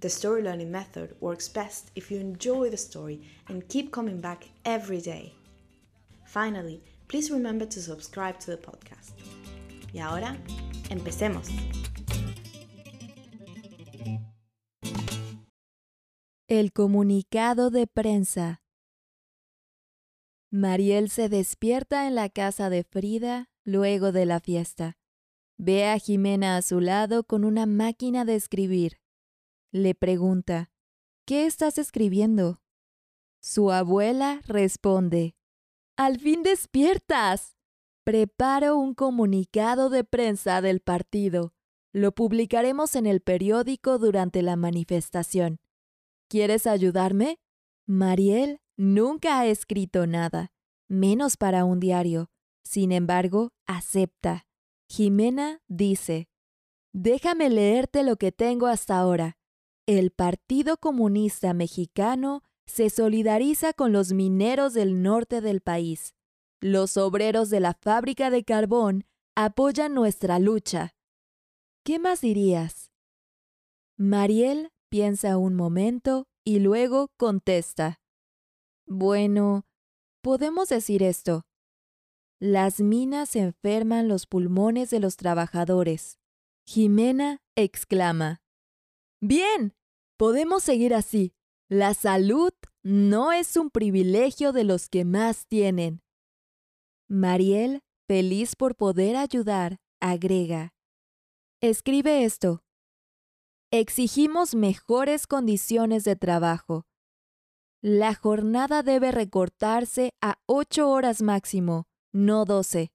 the story learning method works best if you enjoy the story and keep coming back every day. Finally, please remember to subscribe to the podcast. Y ahora, empecemos. El comunicado de prensa. Mariel se despierta en la casa de Frida luego de la fiesta. Ve a Jimena a su lado con una máquina de escribir. Le pregunta, ¿Qué estás escribiendo? Su abuela responde, ¡Al fin despiertas! Preparo un comunicado de prensa del partido. Lo publicaremos en el periódico durante la manifestación. ¿Quieres ayudarme? Mariel nunca ha escrito nada, menos para un diario. Sin embargo, acepta. Jimena dice, Déjame leerte lo que tengo hasta ahora. El Partido Comunista Mexicano se solidariza con los mineros del norte del país. Los obreros de la fábrica de carbón apoyan nuestra lucha. ¿Qué más dirías? Mariel piensa un momento y luego contesta. Bueno, podemos decir esto. Las minas enferman los pulmones de los trabajadores. Jimena exclama. Bien, podemos seguir así. La salud no es un privilegio de los que más tienen. Mariel, feliz por poder ayudar, agrega. Escribe esto. Exigimos mejores condiciones de trabajo. La jornada debe recortarse a ocho horas máximo, no doce.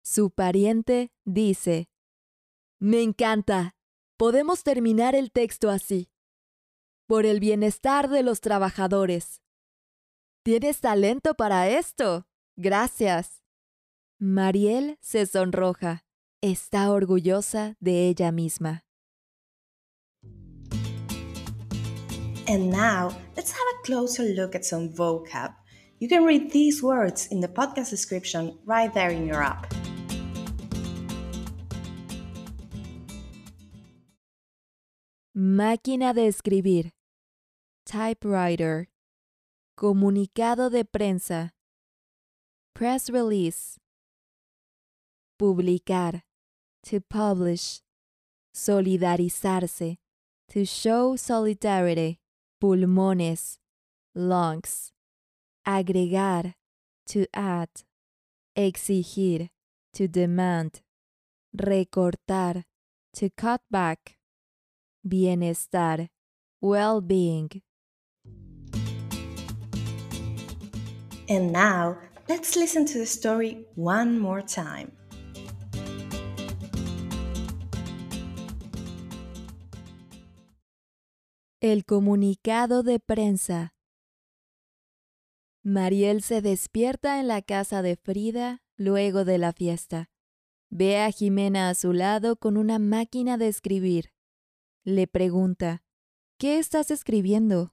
Su pariente dice, Me encanta. Podemos terminar el texto así. Por el bienestar de los trabajadores. Tienes talento para esto. Gracias. Mariel se sonroja. Está orgullosa de ella misma. And now, let's have a closer look at some vocab. You can read these words in the podcast description right there in your app. Máquina de escribir. Typewriter. Comunicado de prensa. Press release. Publicar. To publish. Solidarizarse. To show solidarity. Pulmones. Lungs. Agregar. To add. Exigir. To demand. Recortar. To cut back. Bienestar. Well-being. And now, let's listen to the story one more time. El comunicado de prensa. Mariel se despierta en la casa de Frida luego de la fiesta. Ve a Jimena a su lado con una máquina de escribir. Le pregunta, ¿Qué estás escribiendo?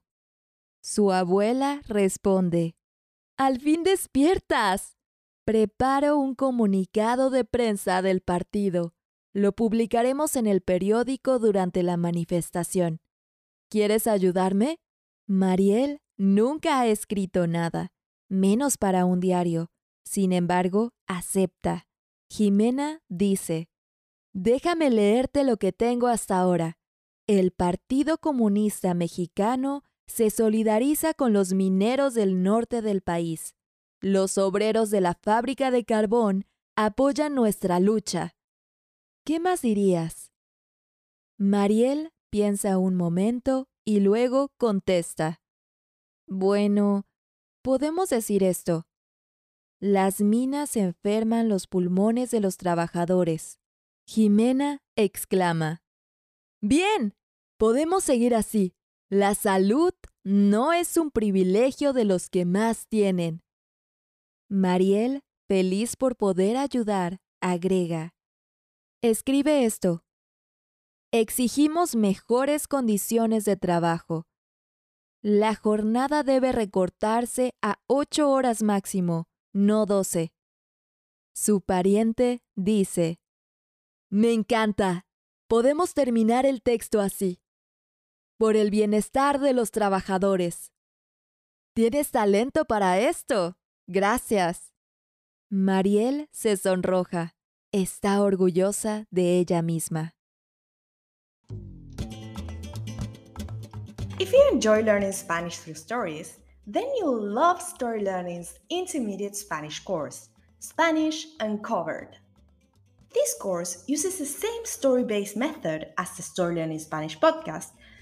Su abuela responde, ¡Al fin despiertas! Preparo un comunicado de prensa del partido. Lo publicaremos en el periódico durante la manifestación. ¿Quieres ayudarme? Mariel nunca ha escrito nada, menos para un diario. Sin embargo, acepta. Jimena dice, Déjame leerte lo que tengo hasta ahora. El Partido Comunista Mexicano se solidariza con los mineros del norte del país. Los obreros de la fábrica de carbón apoyan nuestra lucha. ¿Qué más dirías? Mariel piensa un momento y luego contesta. Bueno, podemos decir esto. Las minas enferman los pulmones de los trabajadores. Jimena exclama. Bien, podemos seguir así. La salud no es un privilegio de los que más tienen. Mariel, feliz por poder ayudar, agrega. Escribe esto. Exigimos mejores condiciones de trabajo. La jornada debe recortarse a ocho horas máximo, no doce. Su pariente dice, Me encanta. Podemos terminar el texto así. Por el bienestar de los trabajadores. Tienes talento para esto. Gracias. Mariel se sonroja. Está orgullosa de ella misma. If you enjoy learning Spanish through stories, then you'll love Story Learning's intermediate Spanish course, Spanish Uncovered. This course uses the same story based method as the Story Learning Spanish podcast